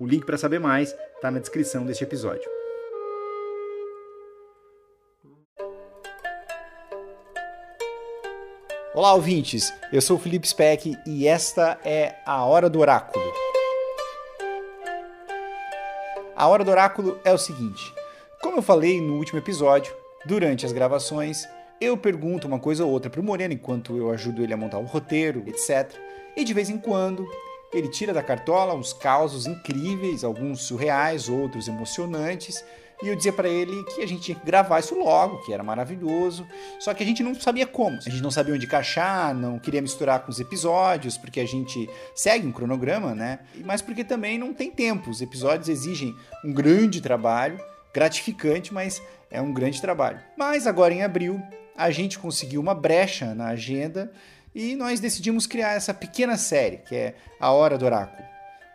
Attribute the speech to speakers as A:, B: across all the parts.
A: O link para saber mais está na descrição deste episódio. Olá, ouvintes! Eu sou o Felipe Speck e esta é a Hora do Oráculo. A Hora do Oráculo é o seguinte: como eu falei no último episódio, durante as gravações, eu pergunto uma coisa ou outra para o Moreno enquanto eu ajudo ele a montar o roteiro, etc. E de vez em quando ele tira da cartola uns causos incríveis, alguns surreais, outros emocionantes, e eu dizia para ele que a gente tinha que gravar isso logo, que era maravilhoso, só que a gente não sabia como. A gente não sabia onde encaixar, não queria misturar com os episódios, porque a gente segue um cronograma, né? Mas porque também não tem tempo. Os episódios exigem um grande trabalho, gratificante, mas é um grande trabalho. Mas agora em abril, a gente conseguiu uma brecha na agenda e nós decidimos criar essa pequena série, que é A Hora do Oráculo,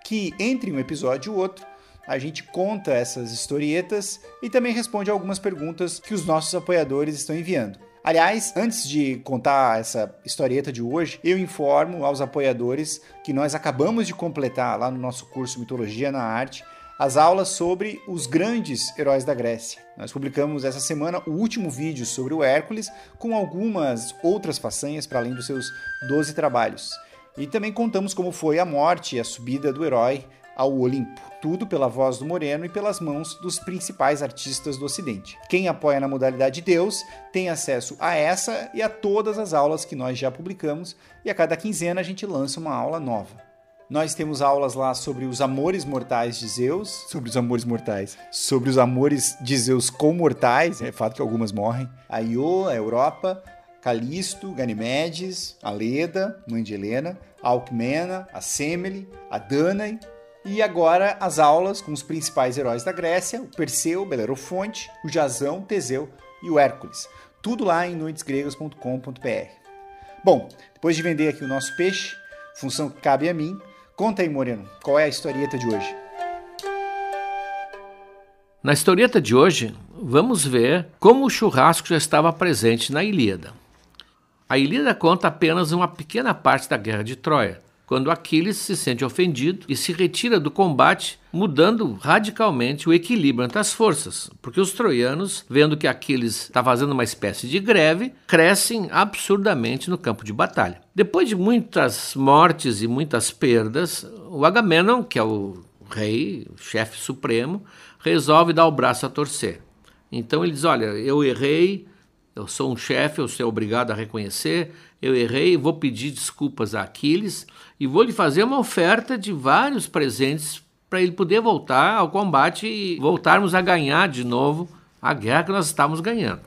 A: que entre um episódio e outro, a gente conta essas historietas e também responde algumas perguntas que os nossos apoiadores estão enviando. Aliás, antes de contar essa historieta de hoje, eu informo aos apoiadores que nós acabamos de completar lá no nosso curso Mitologia na Arte as aulas sobre os grandes heróis da Grécia. Nós publicamos essa semana o último vídeo sobre o Hércules, com algumas outras façanhas para além dos seus 12 trabalhos. E também contamos como foi a morte e a subida do herói ao Olimpo. Tudo pela voz do Moreno e pelas mãos dos principais artistas do Ocidente. Quem apoia na modalidade Deus tem acesso a essa e a todas as aulas que nós já publicamos, e a cada quinzena a gente lança uma aula nova. Nós temos aulas lá sobre os amores mortais de Zeus, sobre os amores mortais, sobre os amores de Zeus com mortais, é fato que algumas morrem. A Io, a Europa, Calisto, Ganimedes, a Leda, mãe de Helena, a Alcmena, a Semele, a Danae, e agora as aulas com os principais heróis da Grécia, o Perseu, o Belerofonte, o Jasão, o Teseu e o Hércules. Tudo lá em noitesgregas.com.br. Bom, depois de vender aqui o nosso peixe, função que cabe a mim, Conta aí, Moreno, qual é a historieta de hoje?
B: Na historieta de hoje, vamos ver como o churrasco já estava presente na Ilíada. A Ilíada conta apenas uma pequena parte da guerra de Troia, quando Aquiles se sente ofendido e se retira do combate, mudando radicalmente o equilíbrio entre as forças, porque os troianos, vendo que Aquiles está fazendo uma espécie de greve, crescem absurdamente no campo de batalha. Depois de muitas mortes e muitas perdas, o Agamenon, que é o rei, o chefe supremo, resolve dar o braço a torcer. Então ele diz: Olha, eu errei, eu sou um chefe, eu sou obrigado a reconhecer, eu errei, vou pedir desculpas a Aquiles e vou lhe fazer uma oferta de vários presentes para ele poder voltar ao combate e voltarmos a ganhar de novo a guerra que nós estávamos ganhando.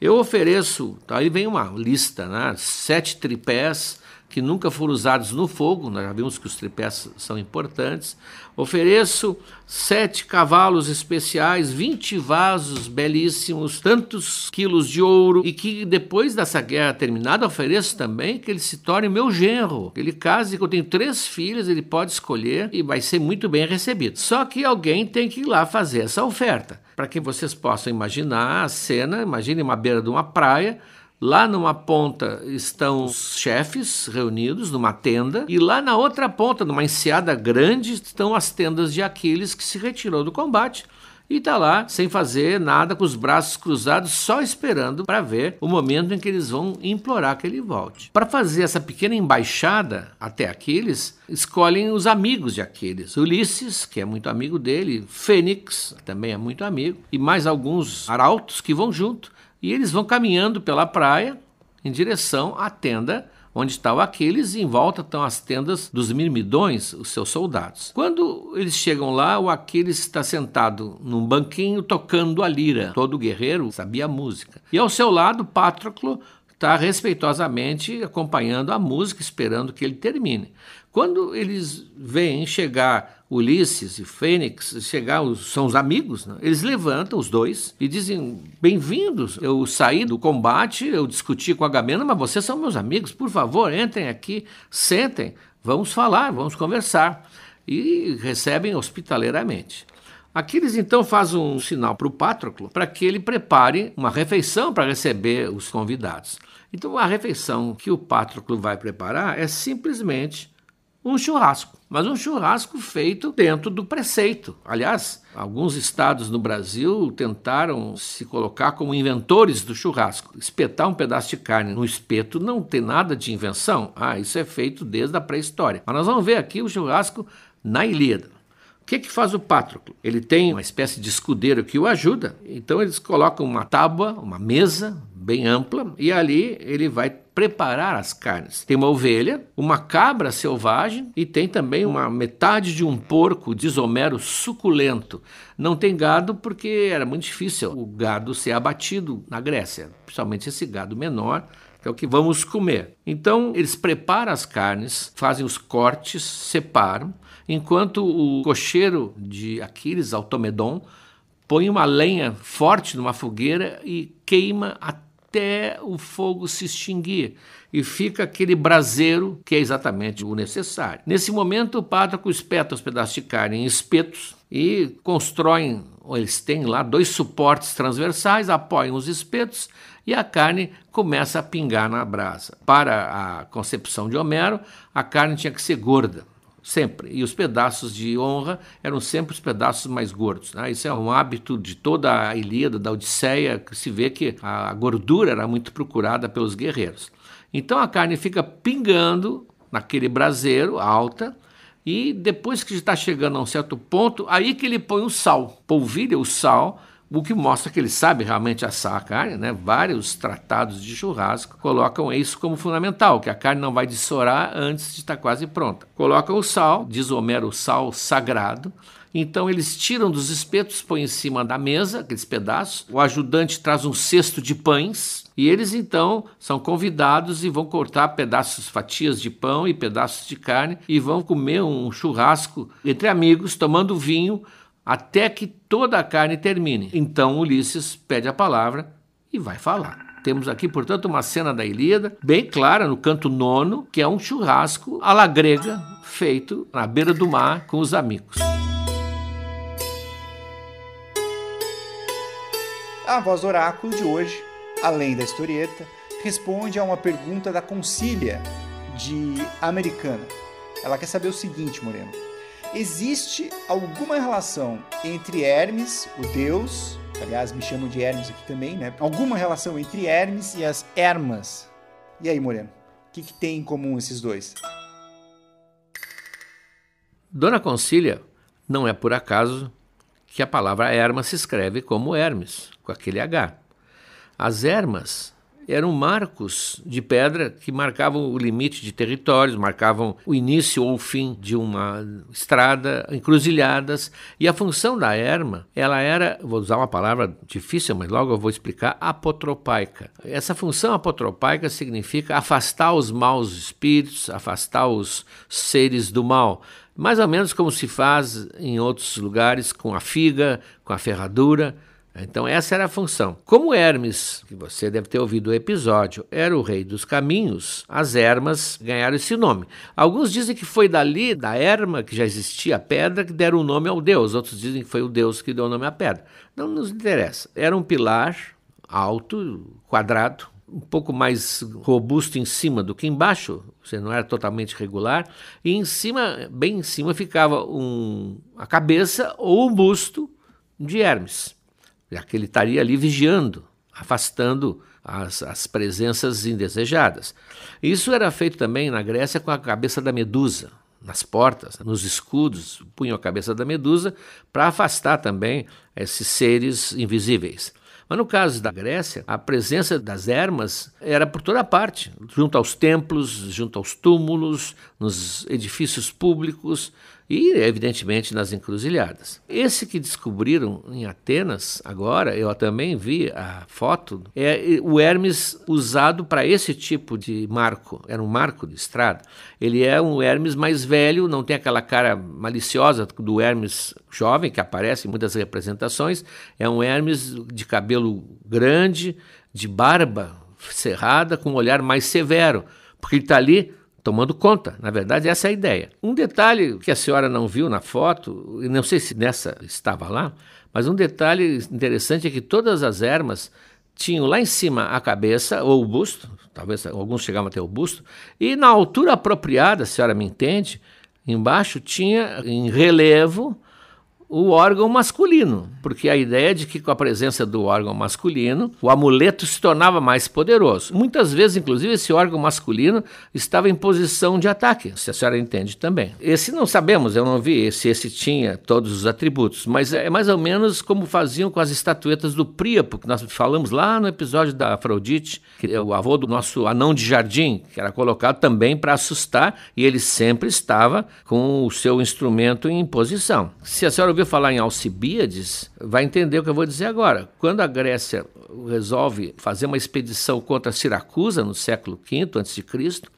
B: Eu ofereço, tá, aí vem uma lista, né, sete tripés que nunca foram usados no fogo, nós já vimos que os tripés são importantes. Ofereço sete cavalos especiais, vinte vasos belíssimos, tantos quilos de ouro, e que depois dessa guerra terminada, ofereço também que ele se torne meu genro, ele case, que eu tenho três filhas, ele pode escolher e vai ser muito bem recebido. Só que alguém tem que ir lá fazer essa oferta. Para que vocês possam imaginar a cena, imagine uma beira de uma praia, Lá numa ponta estão os chefes reunidos numa tenda, e lá na outra ponta, numa enseada grande, estão as tendas de Aquiles que se retirou do combate e está lá sem fazer nada, com os braços cruzados, só esperando para ver o momento em que eles vão implorar que ele volte. Para fazer essa pequena embaixada até Aquiles, escolhem os amigos de Aquiles: Ulisses, que é muito amigo dele, Fênix, também é muito amigo, e mais alguns arautos que vão junto. E eles vão caminhando pela praia em direção à tenda onde está o Aquiles, e em volta estão as tendas dos mirmidões, os seus soldados. Quando eles chegam lá, o Aquiles está sentado num banquinho tocando a lira. Todo guerreiro sabia a música. E ao seu lado, Patroclo está respeitosamente acompanhando a música, esperando que ele termine. Quando eles veem chegar Ulisses e Fênix, chegar os, são os amigos, né? eles levantam os dois e dizem: Bem-vindos, eu saí do combate, eu discuti com a Agamemnon, mas vocês são meus amigos, por favor, entrem aqui, sentem, vamos falar, vamos conversar. E recebem hospitaleiramente. Aquiles então faz um sinal para o Patroclo para que ele prepare uma refeição para receber os convidados. Então a refeição que o Patroclo vai preparar é simplesmente um churrasco, mas um churrasco feito dentro do preceito. Aliás, alguns estados no Brasil tentaram se colocar como inventores do churrasco. Espetar um pedaço de carne no espeto não tem nada de invenção. Ah, isso é feito desde a pré-história. Mas nós vamos ver aqui o churrasco na Ilíada. O que, que faz o Pátroclo? Ele tem uma espécie de escudeiro que o ajuda, então eles colocam uma tábua, uma mesa bem ampla, e ali ele vai preparar as carnes. Tem uma ovelha, uma cabra selvagem e tem também uma metade de um porco de isomero suculento. Não tem gado porque era muito difícil o gado ser abatido na Grécia, principalmente esse gado menor que é o que vamos comer. Então, eles preparam as carnes, fazem os cortes, separam, enquanto o cocheiro de Aquiles, Automedon, põe uma lenha forte numa fogueira e queima até o fogo se extinguir e fica aquele braseiro que é exatamente o necessário. Nesse momento, o pátraco espeta os pedaços de carne em espetos e constroem, eles têm lá dois suportes transversais, apoiam os espetos e a carne começa a pingar na brasa. Para a concepção de Homero, a carne tinha que ser gorda, sempre. E os pedaços de honra eram sempre os pedaços mais gordos. Né? Isso é um hábito de toda a Ilíada, da Odisseia, que se vê que a gordura era muito procurada pelos guerreiros. Então a carne fica pingando naquele braseiro alta, e depois que está chegando a um certo ponto, aí que ele põe o sal, polvilha o sal o que mostra que ele sabe realmente assar a carne, né? Vários tratados de churrasco colocam isso como fundamental, que a carne não vai dessorar antes de estar quase pronta. Colocam o sal, diz Homero, o sal sagrado. Então eles tiram dos espetos, põem em cima da mesa aqueles pedaços. O ajudante traz um cesto de pães e eles então são convidados e vão cortar pedaços, fatias de pão e pedaços de carne e vão comer um churrasco entre amigos, tomando vinho até que toda a carne termine. Então Ulisses pede a palavra e vai falar. Temos aqui, portanto, uma cena da Ilíada, bem clara, no canto nono, que é um churrasco à la grega, feito na beira do mar com os amigos.
A: A voz do oráculo de hoje, além da historieta, responde a uma pergunta da Concília de Americana. Ela quer saber o seguinte, Moreno. Existe alguma relação entre Hermes, o deus, aliás, me chamam de Hermes aqui também, né? Alguma relação entre Hermes e as Hermas? E aí, Moreno, o que, que tem em comum esses dois?
B: Dona Concília, não é por acaso que a palavra Hermas se escreve como Hermes, com aquele H. As Hermas eram marcos de pedra que marcavam o limite de territórios, marcavam o início ou o fim de uma estrada, encruzilhadas. E a função da erma, ela era, vou usar uma palavra difícil, mas logo eu vou explicar, apotropaica. Essa função apotropaica significa afastar os maus espíritos, afastar os seres do mal. Mais ou menos como se faz em outros lugares com a figa, com a ferradura. Então, essa era a função. Como Hermes, que você deve ter ouvido o episódio, era o rei dos caminhos, as Hermas ganharam esse nome. Alguns dizem que foi dali, da Herma, que já existia a pedra, que deram o nome ao deus. Outros dizem que foi o deus que deu o nome à pedra. Não nos interessa. Era um pilar alto, quadrado, um pouco mais robusto em cima do que embaixo, você não era totalmente regular, e em cima, bem em cima, ficava um, a cabeça ou o busto de Hermes já que ele estaria ali vigiando, afastando as, as presenças indesejadas. Isso era feito também na Grécia com a cabeça da medusa, nas portas, nos escudos, punham a cabeça da medusa para afastar também esses seres invisíveis. Mas no caso da Grécia, a presença das ermas era por toda parte, junto aos templos, junto aos túmulos, nos edifícios públicos e, evidentemente, nas encruzilhadas. Esse que descobriram em Atenas, agora, eu também vi a foto, é o Hermes usado para esse tipo de marco. Era um marco de estrada. Ele é um Hermes mais velho, não tem aquela cara maliciosa do Hermes jovem, que aparece em muitas representações. É um Hermes de cabelo grande, de barba cerrada, com um olhar mais severo, porque ele está ali tomando conta. Na verdade, essa é a ideia. Um detalhe que a senhora não viu na foto, e não sei se nessa estava lá, mas um detalhe interessante é que todas as ermas tinham lá em cima a cabeça ou o busto, talvez alguns chegavam até o busto, e na altura apropriada, a senhora me entende, embaixo tinha em relevo o órgão masculino, porque a ideia é de que com a presença do órgão masculino, o amuleto se tornava mais poderoso. Muitas vezes, inclusive, esse órgão masculino estava em posição de ataque, se a senhora entende também. Esse não sabemos, eu não vi se esse tinha todos os atributos, mas é mais ou menos como faziam com as estatuetas do Príapo, que nós falamos lá no episódio da Afrodite, que é o avô do nosso anão de jardim, que era colocado também para assustar, e ele sempre estava com o seu instrumento em posição. Se a senhora ouviu falar em Alcibíades, vai entender o que eu vou dizer agora. Quando a Grécia resolve fazer uma expedição contra Siracusa no século V a.C.,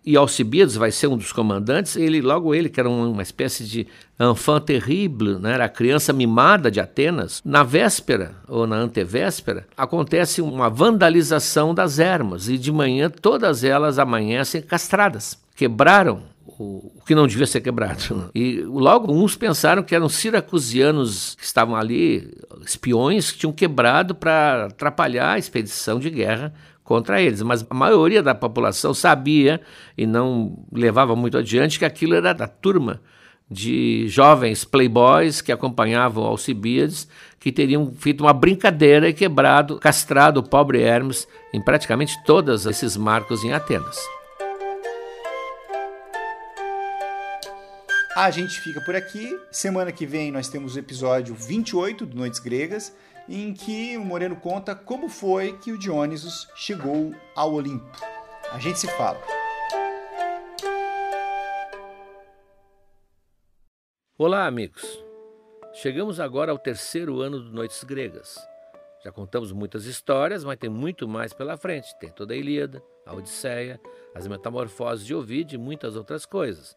B: e Alcibíades vai ser um dos comandantes, ele logo ele, que era uma espécie de enfant terrible, né, era a criança mimada de Atenas, na véspera ou na antevéspera, acontece uma vandalização das ermas, e de manhã todas elas amanhecem castradas. Quebraram o, que não devia ser quebrado. E logo uns pensaram que eram siracusianos que estavam ali, espiões que tinham quebrado para atrapalhar a expedição de guerra contra eles. Mas a maioria da população sabia e não levava muito adiante que aquilo era da turma de jovens playboys que acompanhavam Alcibiades, que teriam feito uma brincadeira e quebrado, castrado o pobre Hermes em praticamente todos esses marcos em Atenas.
A: A gente fica por aqui. Semana que vem nós temos o episódio 28 do Noites Gregas, em que o Moreno conta como foi que o Dionysus chegou ao Olimpo. A gente se fala.
B: Olá, amigos. Chegamos agora ao terceiro ano do Noites Gregas. Já contamos muitas histórias, mas tem muito mais pela frente. Tem toda a Ilíada, a Odisseia, as Metamorfoses de Ovid e muitas outras coisas.